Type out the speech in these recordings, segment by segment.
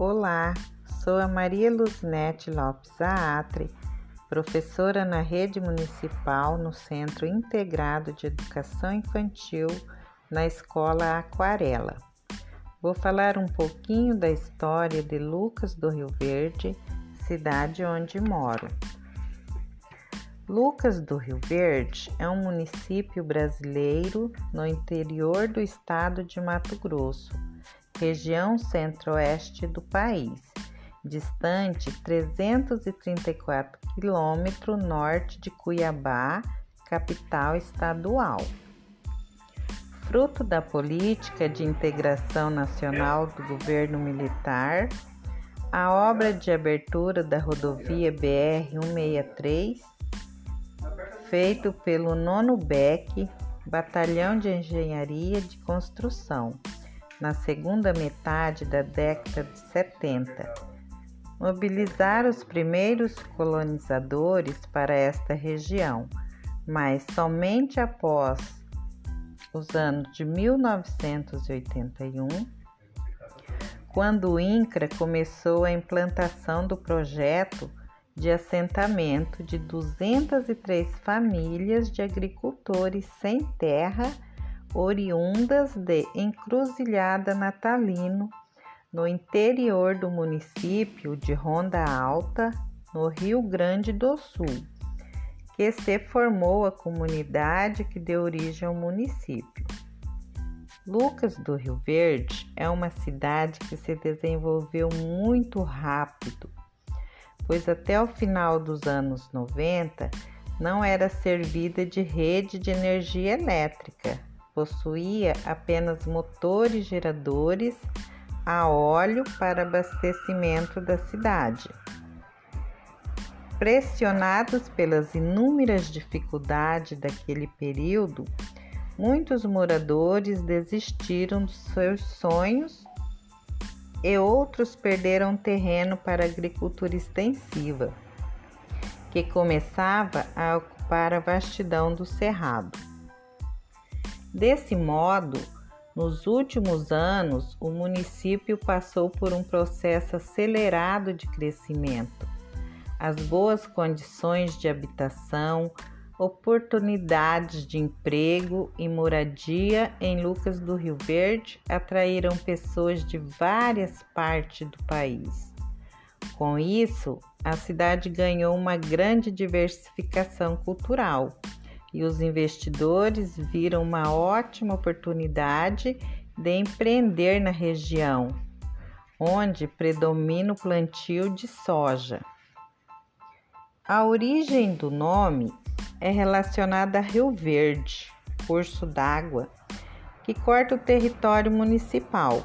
Olá, sou a Maria Luzinete Lopes Aatre, professora na rede municipal no Centro Integrado de Educação Infantil na Escola Aquarela. Vou falar um pouquinho da história de Lucas do Rio Verde, cidade onde moro. Lucas do Rio Verde é um município brasileiro no interior do estado de Mato Grosso região centro-oeste do país, distante 334 quilômetros norte de Cuiabá, capital estadual. Fruto da política de integração nacional do governo militar, a obra de abertura da rodovia BR-163, feito pelo Nono BEC, Batalhão de Engenharia de Construção, na segunda metade da década de 70, mobilizar os primeiros colonizadores para esta região, mas somente após os anos de 1981, quando o INCRA começou a implantação do projeto de assentamento de 203 famílias de agricultores sem terra oriundas de Encruzilhada Natalino, no interior do município de Ronda Alta, no Rio Grande do Sul, que se formou a comunidade que deu origem ao município. Lucas do Rio Verde é uma cidade que se desenvolveu muito rápido, pois até o final dos anos 90 não era servida de rede de energia elétrica, possuía apenas motores geradores a óleo para abastecimento da cidade. Pressionados pelas inúmeras dificuldades daquele período, muitos moradores desistiram dos seus sonhos e outros perderam terreno para agricultura extensiva, que começava a ocupar a vastidão do cerrado. Desse modo, nos últimos anos, o município passou por um processo acelerado de crescimento. As boas condições de habitação, oportunidades de emprego e moradia em Lucas do Rio Verde atraíram pessoas de várias partes do país. Com isso, a cidade ganhou uma grande diversificação cultural e os investidores viram uma ótima oportunidade de empreender na região, onde predomina o plantio de soja. A origem do nome é relacionada a Rio Verde, curso d'água, que corta o território municipal,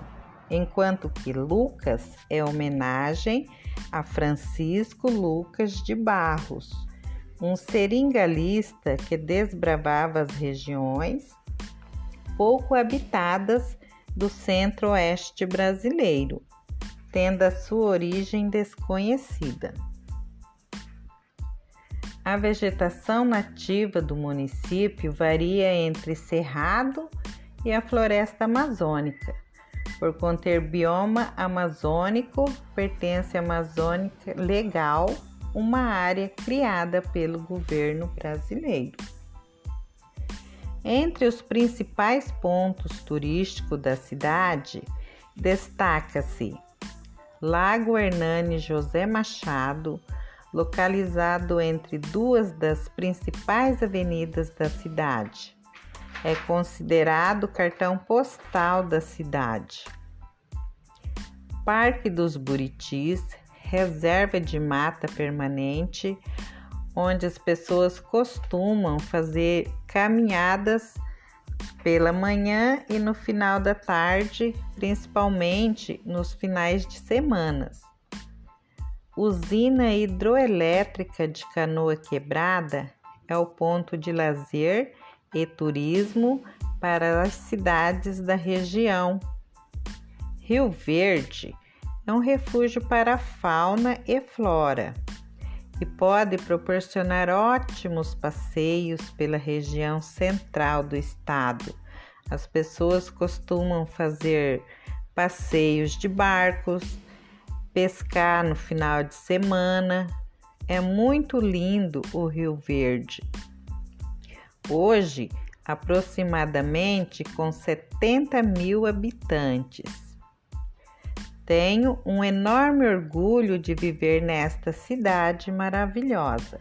enquanto que Lucas é homenagem a Francisco Lucas de Barros um seringalista que desbravava as regiões pouco habitadas do centro-oeste brasileiro, tendo a sua origem desconhecida. A vegetação nativa do município varia entre cerrado e a floresta amazônica. Por conter bioma amazônico, pertence à Amazônica Legal uma área criada pelo governo brasileiro. Entre os principais pontos turísticos da cidade, destaca-se Lago Hernani José Machado, localizado entre duas das principais avenidas da cidade. É considerado cartão postal da cidade. Parque dos Buritis, reserva de mata permanente, onde as pessoas costumam fazer caminhadas pela manhã e no final da tarde, principalmente nos finais de semanas. Usina hidroelétrica de Canoa Quebrada é o ponto de lazer e turismo para as cidades da região. Rio Verde é um refúgio para fauna e flora e pode proporcionar ótimos passeios pela região central do estado. As pessoas costumam fazer passeios de barcos, pescar no final de semana. É muito lindo o Rio Verde. Hoje, aproximadamente com 70 mil habitantes. Tenho um enorme orgulho de viver nesta cidade maravilhosa.